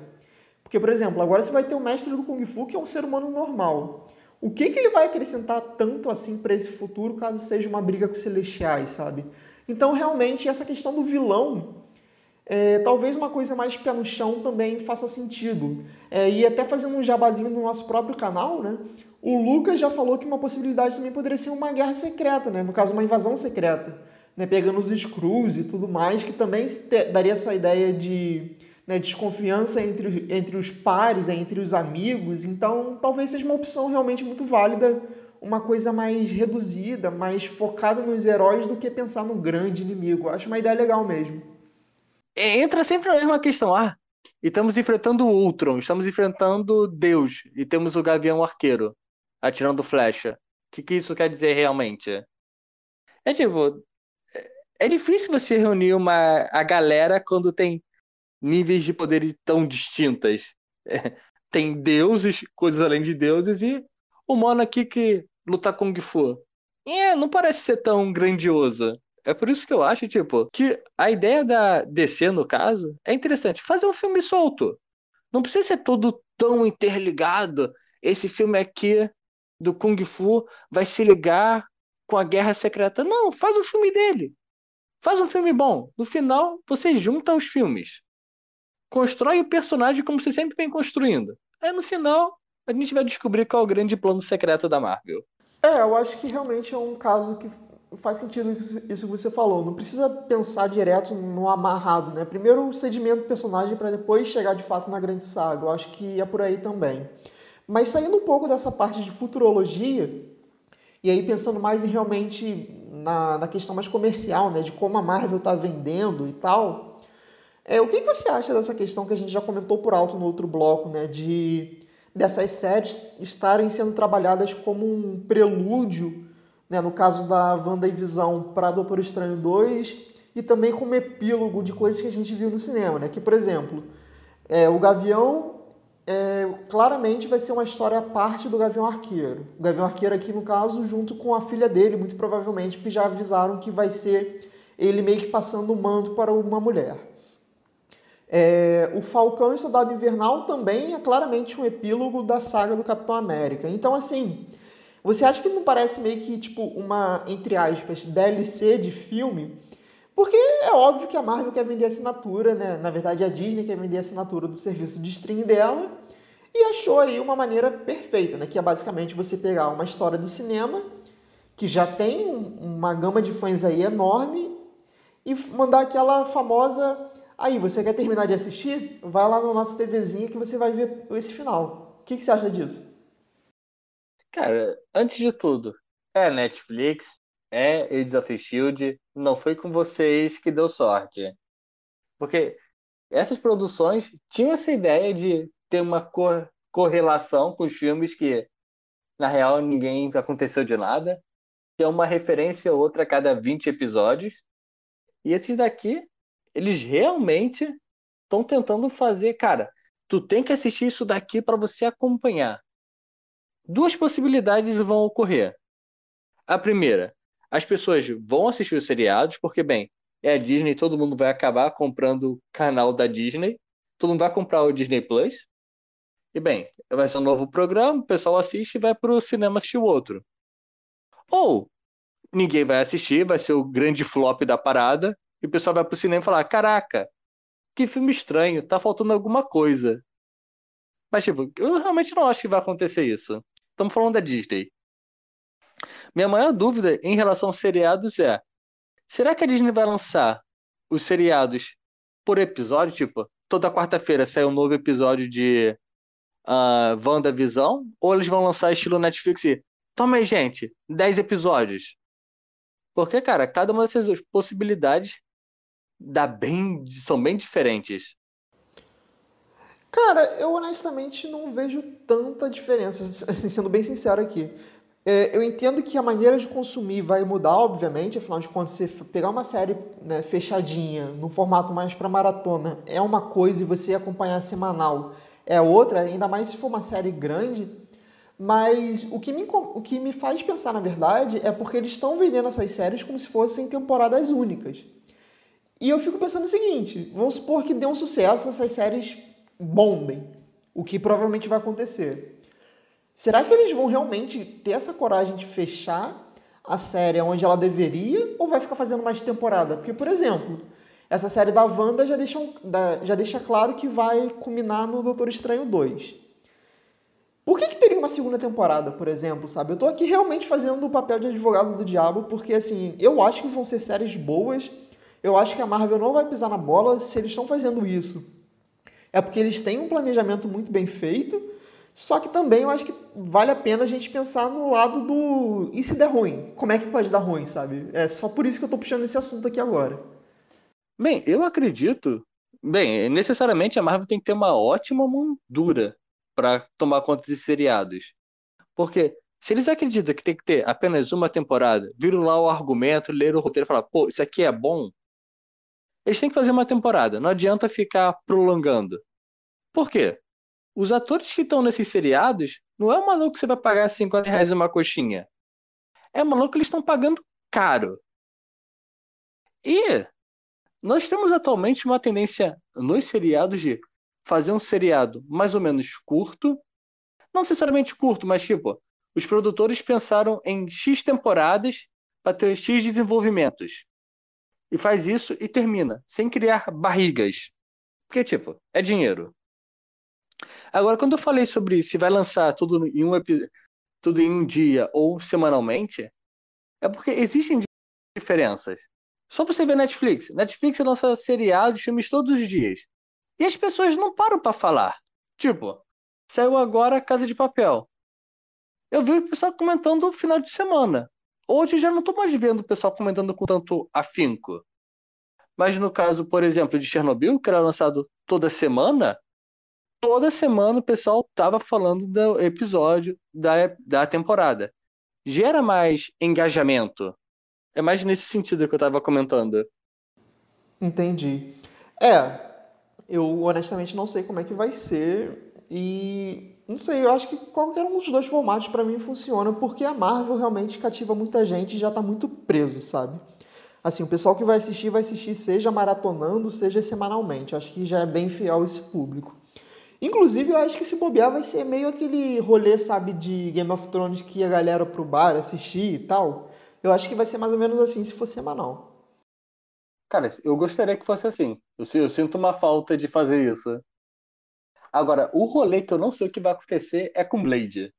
Porque, por exemplo, agora você vai ter o mestre do Kung Fu, que é um ser humano normal. O que, que ele vai acrescentar tanto assim para esse futuro caso seja uma briga com os celestiais, sabe? Então, realmente, essa questão do vilão é, talvez uma coisa mais pé no chão também faça sentido. É, e até fazendo um jabazinho no nosso próprio canal, né? O Lucas já falou que uma possibilidade também poderia ser uma guerra secreta, né? No caso, uma invasão secreta, né? Pegando os Screws e tudo mais, que também daria essa ideia de né, desconfiança entre, entre os pares, entre os amigos. Então, talvez seja uma opção realmente muito válida, uma coisa mais reduzida, mais focada nos heróis do que pensar no grande inimigo. Acho uma ideia legal mesmo. É, entra sempre na mesma questão. Ah, e estamos enfrentando o Ultron, estamos enfrentando Deus, e temos o Gavião Arqueiro atirando flecha. O que, que isso quer dizer realmente? É tipo. É, é difícil você reunir uma, a galera quando tem níveis de poder tão distintas. É, tem deuses, coisas além de deuses, e o mano aqui que luta Kung Fu. É, não parece ser tão grandioso. É por isso que eu acho, tipo, que a ideia da DC, no caso, é interessante. Fazer um filme solto. Não precisa ser todo tão interligado. Esse filme aqui do Kung Fu vai se ligar com a Guerra Secreta. Não, faz o filme dele. Faz um filme bom. No final, você junta os filmes. Constrói o personagem como você sempre vem construindo. Aí no final, a gente vai descobrir qual é o grande plano secreto da Marvel. É, eu acho que realmente é um caso que faz sentido isso que você falou. Não precisa pensar direto no amarrado, né? Primeiro o sedimento do personagem para depois chegar de fato na grande saga. Eu acho que é por aí também. Mas saindo um pouco dessa parte de futurologia, e aí pensando mais em realmente na, na questão mais comercial, né? De como a Marvel está vendendo e tal. É, o que, você acha dessa questão que a gente já comentou por alto no outro bloco, né? De dessas séries estarem sendo trabalhadas como um prelúdio né, no caso da Wanda e Visão para Doutor Estranho 2, e também como epílogo de coisas que a gente viu no cinema, né? Que, por exemplo, é, o Gavião é, claramente vai ser uma história à parte do Gavião Arqueiro. O Gavião Arqueiro aqui, no caso, junto com a filha dele, muito provavelmente, porque já avisaram que vai ser ele meio que passando o manto para uma mulher. É, o Falcão e o Soldado Invernal também é claramente um epílogo da saga do Capitão América. Então, assim, você acha que não parece meio que, tipo, uma, entre aspas, DLC de filme? Porque é óbvio que a Marvel quer vender assinatura, né? Na verdade, a Disney quer vender assinatura do serviço de streaming dela e achou aí uma maneira perfeita, né? Que é basicamente você pegar uma história do cinema que já tem uma gama de fãs aí enorme e mandar aquela famosa aí, você quer terminar de assistir? Vai lá na nossa TVzinha que você vai ver esse final. O que, que você acha disso? Cara, antes de tudo, é Netflix, é Agents of Shield, não foi com vocês que deu sorte. Porque essas produções tinham essa ideia de ter uma cor correlação com os filmes que, na real, ninguém aconteceu de nada. Tem uma referência ou outra a cada 20 episódios. E esses daqui, eles realmente estão tentando fazer, cara, tu tem que assistir isso daqui para você acompanhar. Duas possibilidades vão ocorrer. A primeira, as pessoas vão assistir os seriados, porque, bem, é a Disney, todo mundo vai acabar comprando o canal da Disney, todo mundo vai comprar o Disney Plus. E, bem, vai ser um novo programa, o pessoal assiste e vai pro cinema assistir o outro. Ou ninguém vai assistir, vai ser o grande flop da parada, e o pessoal vai pro cinema e falar: caraca, que filme estranho, tá faltando alguma coisa. Mas, tipo, eu realmente não acho que vai acontecer isso. Estamos falando da Disney. Minha maior dúvida em relação aos seriados é: será que a Disney vai lançar os seriados por episódio? Tipo, toda quarta-feira sai um novo episódio de uh, WandaVisão? Ou eles vão lançar estilo Netflix e. Toma aí, gente, 10 episódios. Porque, cara, cada uma dessas possibilidades dá bem, são bem diferentes. Cara, eu honestamente não vejo tanta diferença, assim, sendo bem sincero aqui. É, eu entendo que a maneira de consumir vai mudar, obviamente, afinal de contas, você pegar uma série né, fechadinha, num formato mais para maratona, é uma coisa e você acompanhar semanal é outra, ainda mais se for uma série grande. Mas o que me, o que me faz pensar, na verdade, é porque eles estão vendendo essas séries como se fossem temporadas únicas. E eu fico pensando o seguinte: vamos supor que dê um sucesso, essas séries bombem, o que provavelmente vai acontecer. Será que eles vão realmente ter essa coragem de fechar a série onde ela deveria ou vai ficar fazendo mais temporada? Porque, por exemplo, essa série da Wanda já deixa, já deixa claro que vai culminar no Doutor Estranho 2. Por que, que teria uma segunda temporada, por exemplo, sabe? Eu tô aqui realmente fazendo o papel de advogado do diabo, porque, assim, eu acho que vão ser séries boas, eu acho que a Marvel não vai pisar na bola se eles estão fazendo isso. É porque eles têm um planejamento muito bem feito, só que também eu acho que vale a pena a gente pensar no lado do e se der ruim? Como é que pode dar ruim, sabe? É só por isso que eu tô puxando esse assunto aqui agora. Bem, eu acredito. Bem, necessariamente a Marvel tem que ter uma ótima moldura para tomar conta de seriados. Porque se eles acreditam que tem que ter apenas uma temporada, viram lá o argumento, leram o roteiro e falar, pô, isso aqui é bom, eles têm que fazer uma temporada, não adianta ficar prolongando. Por quê? Os atores que estão nesses seriados, não é um maluco que você vai pagar 50 reais uma coxinha. É maluco que eles estão pagando caro. E nós temos atualmente uma tendência nos seriados de fazer um seriado mais ou menos curto. Não necessariamente curto, mas tipo, os produtores pensaram em X temporadas para ter X desenvolvimentos e faz isso e termina, sem criar barrigas. Porque, tipo, é dinheiro. Agora, quando eu falei sobre se vai lançar tudo em um, tudo em um dia ou semanalmente, é porque existem diferenças. Só você ver Netflix. Netflix lança seriados, filmes todos os dias. E as pessoas não param para falar. Tipo, saiu agora Casa de Papel. Eu vi o pessoal comentando no final de semana. Hoje já não estou mais vendo o pessoal comentando com tanto afinco. Mas no caso, por exemplo, de Chernobyl, que era lançado toda semana, toda semana o pessoal estava falando do episódio da, da temporada. Gera mais engajamento. É mais nesse sentido que eu estava comentando. Entendi. É, eu honestamente não sei como é que vai ser e não sei, eu acho que qualquer um dos dois formatos para mim funciona, porque a Marvel realmente cativa muita gente e já tá muito preso, sabe? Assim, o pessoal que vai assistir, vai assistir seja maratonando, seja semanalmente. Acho que já é bem fiel esse público. Inclusive, eu acho que se bobear vai ser meio aquele rolê, sabe, de Game of Thrones que a galera pro bar assistir e tal. Eu acho que vai ser mais ou menos assim se for semanal. Cara, eu gostaria que fosse assim. Eu, eu sinto uma falta de fazer isso. Agora, o rolê que eu não sei o que vai acontecer é com Blade.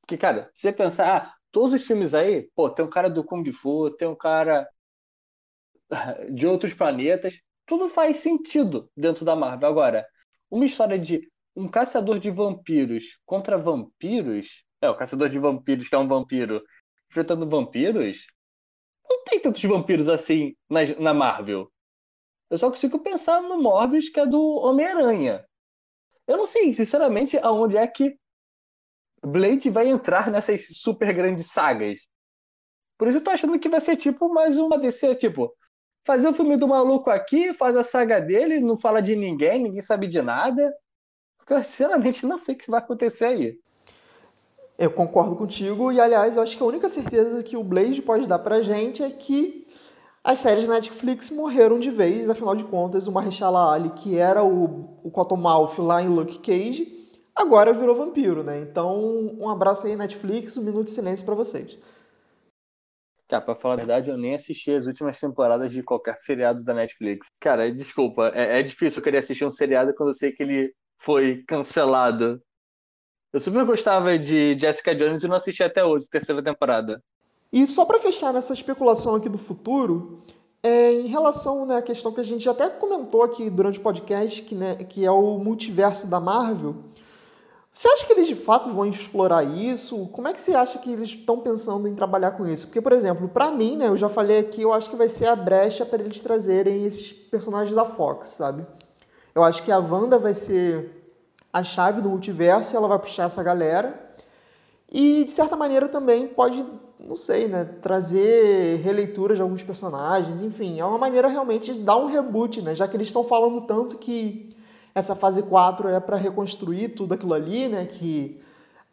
Porque, cara, você pensar, ah, todos os filmes aí, pô, tem um cara do Kung Fu, tem um cara de outros planetas, tudo faz sentido dentro da Marvel. Agora, uma história de um caçador de vampiros contra vampiros, é, o caçador de vampiros que é um vampiro enfrentando vampiros, não tem tantos vampiros assim na, na Marvel. Eu só consigo pensar no Morbius, que é do Homem-Aranha. Eu não sei, sinceramente, aonde é que Blade vai entrar nessas super grandes sagas. Por isso eu tô achando que vai ser tipo mais uma DC, tipo, fazer o filme do maluco aqui, faz a saga dele, não fala de ninguém, ninguém sabe de nada. Porque eu sinceramente não sei o que vai acontecer aí. Eu concordo contigo, e aliás, eu acho que a única certeza que o Blade pode dar pra gente é que as séries Netflix morreram de vez, afinal de contas, o Mahershala Ali, que era o, o Cottonmouth lá em Luke Cage, agora virou vampiro, né? Então, um abraço aí, Netflix, um minuto de silêncio para vocês. Cara, pra falar a verdade, eu nem assisti as últimas temporadas de qualquer seriado da Netflix. Cara, desculpa, é, é difícil eu querer assistir um seriado quando eu sei que ele foi cancelado. Eu super gostava de Jessica Jones e não assisti até hoje, terceira temporada. E só para fechar nessa especulação aqui do futuro, é, em relação né, à questão que a gente até comentou aqui durante o podcast, que, né, que é o multiverso da Marvel, você acha que eles de fato vão explorar isso? Como é que você acha que eles estão pensando em trabalhar com isso? Porque, por exemplo, para mim, né, eu já falei aqui, eu acho que vai ser a brecha para eles trazerem esses personagens da Fox, sabe? Eu acho que a Wanda vai ser a chave do multiverso, e ela vai puxar essa galera. E de certa maneira também pode, não sei, né, trazer releituras de alguns personagens, enfim, é uma maneira realmente de dar um reboot, né, já que eles estão falando tanto que essa fase 4 é para reconstruir tudo aquilo ali, né? Que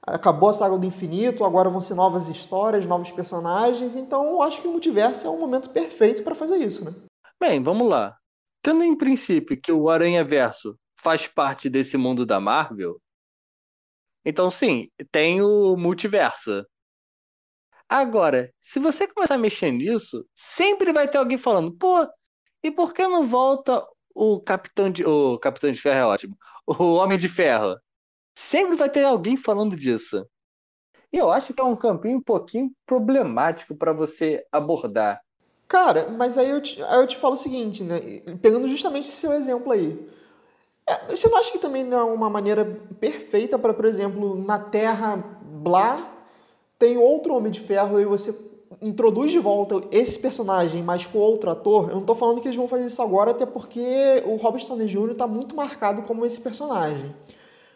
acabou a saga do infinito, agora vão ser novas histórias, novos personagens. Então, eu acho que o multiverso é um momento perfeito para fazer isso, né? Bem, vamos lá. Tendo em princípio que o Aranha Verso faz parte desse mundo da Marvel, então sim, tem o multiverso. Agora, se você começar a mexer nisso, sempre vai ter alguém falando, pô, e por que não volta o Capitão de. O Capitão de Ferro é ótimo. O Homem de Ferro. Sempre vai ter alguém falando disso. E eu acho que é um campinho um pouquinho problemático para você abordar. Cara, mas aí eu, te, aí eu te falo o seguinte, né? Pegando justamente esse seu exemplo aí. É, você não acha que também não é uma maneira perfeita para, por exemplo, na Terra Blá tem outro Homem de Ferro e você introduz de volta esse personagem, mas com outro ator, eu não estou falando que eles vão fazer isso agora, até porque o Robert Downey Jr. está muito marcado como esse personagem.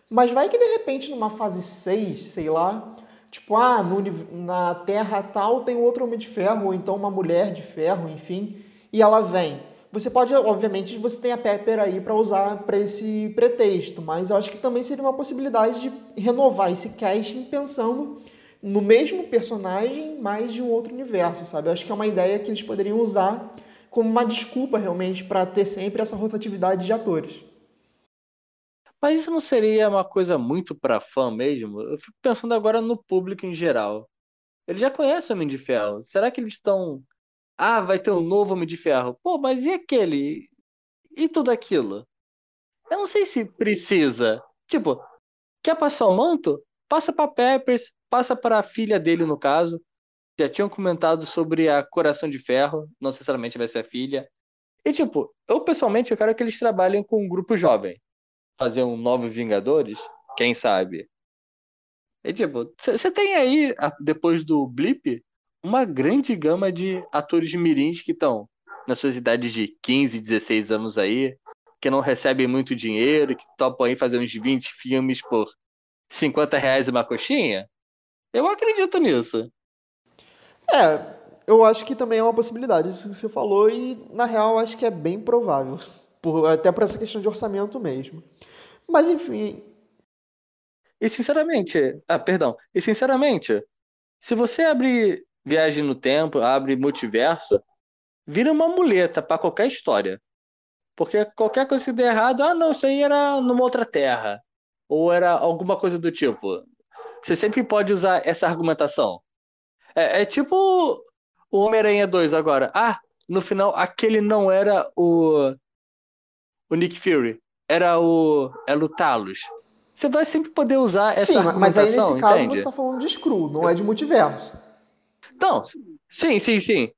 Mas vai que de repente numa fase 6, sei lá, tipo, ah, no, na Terra tal tem outro Homem de Ferro, ou então uma Mulher de Ferro, enfim, e ela vem. Você pode, obviamente, você tem a Pepper aí para usar para esse pretexto, mas eu acho que também seria uma possibilidade de renovar esse casting pensando no mesmo personagem, mas de um outro universo, sabe? Eu acho que é uma ideia que eles poderiam usar como uma desculpa realmente para ter sempre essa rotatividade de atores. Mas isso não seria uma coisa muito para fã mesmo? Eu fico pensando agora no público em geral. Ele já conhece o Homem de Ferro. Será que eles estão. Ah, vai ter um novo Homem de Ferro. Pô, mas e aquele? E tudo aquilo? Eu não sei se precisa. Tipo, quer passar o manto? Passa para Peppers, passa para a filha dele, no caso. Já tinham comentado sobre a Coração de Ferro, não necessariamente vai ser a filha. E, tipo, eu pessoalmente eu quero que eles trabalhem com um grupo jovem. Fazer um Novos Vingadores, quem sabe? E, tipo, você tem aí, depois do Blip, uma grande gama de atores mirins que estão nas suas idades de 15, 16 anos aí, que não recebem muito dinheiro, que topam aí fazer uns 20 filmes por 50 reais uma coxinha? Eu acredito nisso. É, eu acho que também é uma possibilidade, isso que você falou, e na real acho que é bem provável. Por, até por essa questão de orçamento mesmo. Mas enfim. E sinceramente, ah, perdão. E sinceramente, se você abre viagem no tempo, abre multiverso, vira uma muleta para qualquer história. Porque qualquer coisa que der errado, ah, não, isso aí era numa outra terra. Ou era alguma coisa do tipo. Você sempre pode usar essa argumentação. É, é tipo o Homem-Aranha 2 agora. Ah, no final, aquele não era o, o Nick Fury. Era o. É Lutalos. Você vai sempre poder usar essa sim, argumentação. Mas aí nesse caso entende? você está falando de Screw, não é de multiverso. Não, sim, sim, sim.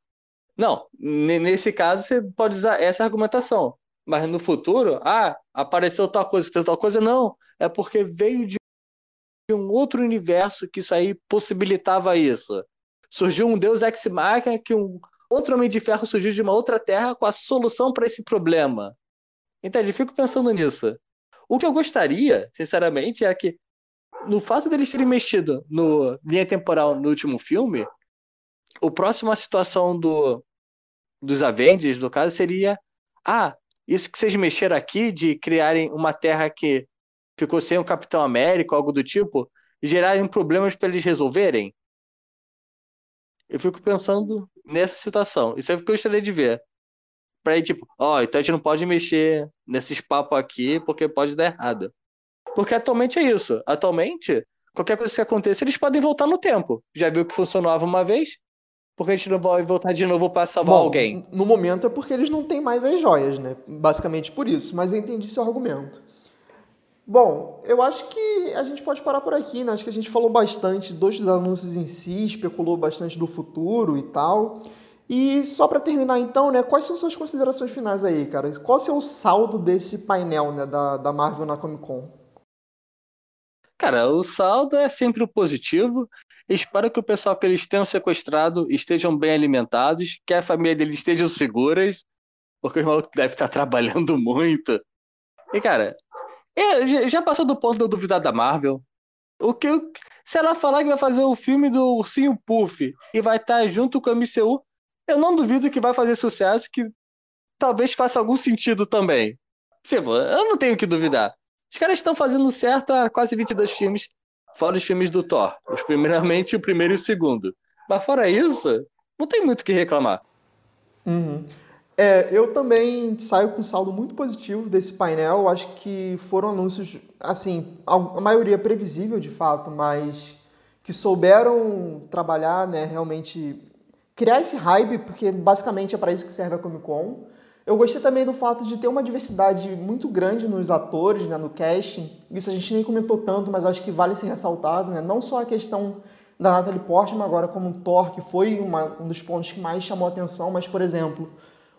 Não, nesse caso você pode usar essa argumentação. Mas no futuro, ah, apareceu tal coisa, tal coisa, não. É porque veio de um outro universo que isso aí possibilitava isso. Surgiu um deus ex-machina que um, outro Homem de Ferro surgiu de uma outra terra com a solução para esse problema. Entende? Fico pensando nisso. O que eu gostaria, sinceramente, é que no fato deles terem mexido no linha temporal no último filme, o próximo a situação do dos Avengers, no caso, seria ah, isso que vocês mexeram aqui de criarem uma terra que ficou sem o Capitão América, algo do tipo, e gerarem problemas para eles resolverem. Eu fico pensando nessa situação. Isso é o que eu gostaria de ver. Pra ir, tipo, ó, oh, então a gente não pode mexer nesses papos aqui porque pode dar errado. Porque atualmente é isso. Atualmente, qualquer coisa que aconteça, eles podem voltar no tempo. Já viu que funcionava uma vez? Porque a gente não vai voltar de novo para salvar Bom, alguém. No momento é porque eles não têm mais as joias, né? Basicamente por isso. Mas eu entendi seu argumento. Bom, eu acho que a gente pode parar por aqui, né? Acho que a gente falou bastante dos anúncios em si, especulou bastante do futuro e tal. E só para terminar então, né, quais são suas considerações finais aí, cara? Qual é o saldo desse painel, né, da, da Marvel na Comic Con? Cara, o saldo é sempre o positivo. Espero que o pessoal que eles tenham sequestrado estejam bem alimentados, que a família deles estejam seguras, porque os malucos devem estar trabalhando muito. E, cara, é, já passou do ponto de duvidar da Marvel. O que se ela falar que vai fazer o filme do Ursinho Puff e vai estar junto com a MCU, eu não duvido que vai fazer sucesso, que talvez faça algum sentido também. Tipo, eu não tenho que duvidar. Os caras estão fazendo certo há quase 22 filmes, fora os filmes do Thor. Os primeiramente o primeiro e o segundo. Mas fora isso, não tem muito o que reclamar. Uhum. É, eu também saio com um saldo muito positivo desse painel. Acho que foram anúncios, assim, a maioria previsível de fato, mas que souberam trabalhar, né, realmente criar esse hype, porque basicamente é para isso que serve a Comic Con. Eu gostei também do fato de ter uma diversidade muito grande nos atores, né, no casting. Isso a gente nem comentou tanto, mas acho que vale ser ressaltado, né? Não só a questão da Natalie Portman agora como Thor, que foi uma, um dos pontos que mais chamou atenção, mas, por exemplo,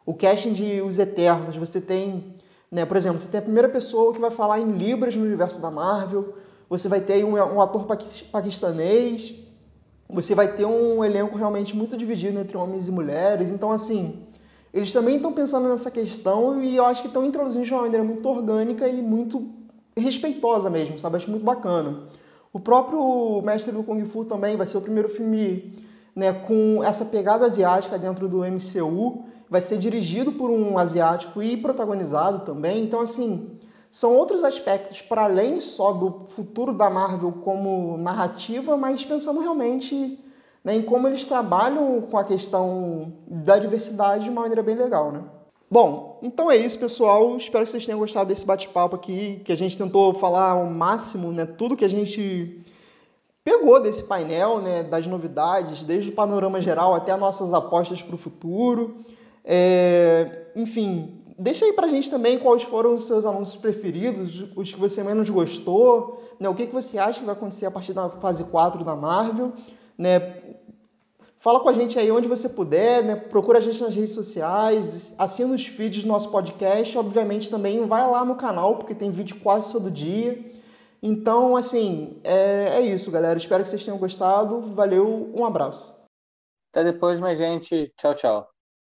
o casting de Os Eternos, você tem, né, por exemplo, você tem a primeira pessoa que vai falar em Libras no universo da Marvel, você vai ter um, um ator paquistanês, você vai ter um elenco realmente muito dividido entre homens e mulheres, então assim, eles também estão pensando nessa questão e eu acho que estão introduzindo de uma maneira muito orgânica e muito respeitosa mesmo, sabe? Acho muito bacana. O próprio Mestre do Kung Fu também vai ser o primeiro filme né, com essa pegada asiática dentro do MCU vai ser dirigido por um asiático e protagonizado também. Então, assim, são outros aspectos para além só do futuro da Marvel como narrativa, mas pensando realmente né, em como eles trabalham com a questão da diversidade de uma maneira bem legal, né? Bom, então é isso, pessoal. Espero que vocês tenham gostado desse bate-papo aqui, que a gente tentou falar ao máximo, né, tudo que a gente pegou desse painel, né, das novidades, desde o panorama geral até as nossas apostas para o futuro. É, enfim, deixa aí pra gente também quais foram os seus anúncios preferidos, os que você menos gostou, né? o que, que você acha que vai acontecer a partir da fase 4 da Marvel. Né? Fala com a gente aí onde você puder, né? procura a gente nas redes sociais, assina os feeds do nosso podcast, obviamente também vai lá no canal, porque tem vídeo quase todo dia. Então, assim, é, é isso, galera. Espero que vocês tenham gostado. Valeu, um abraço. Até depois, minha gente. Tchau, tchau.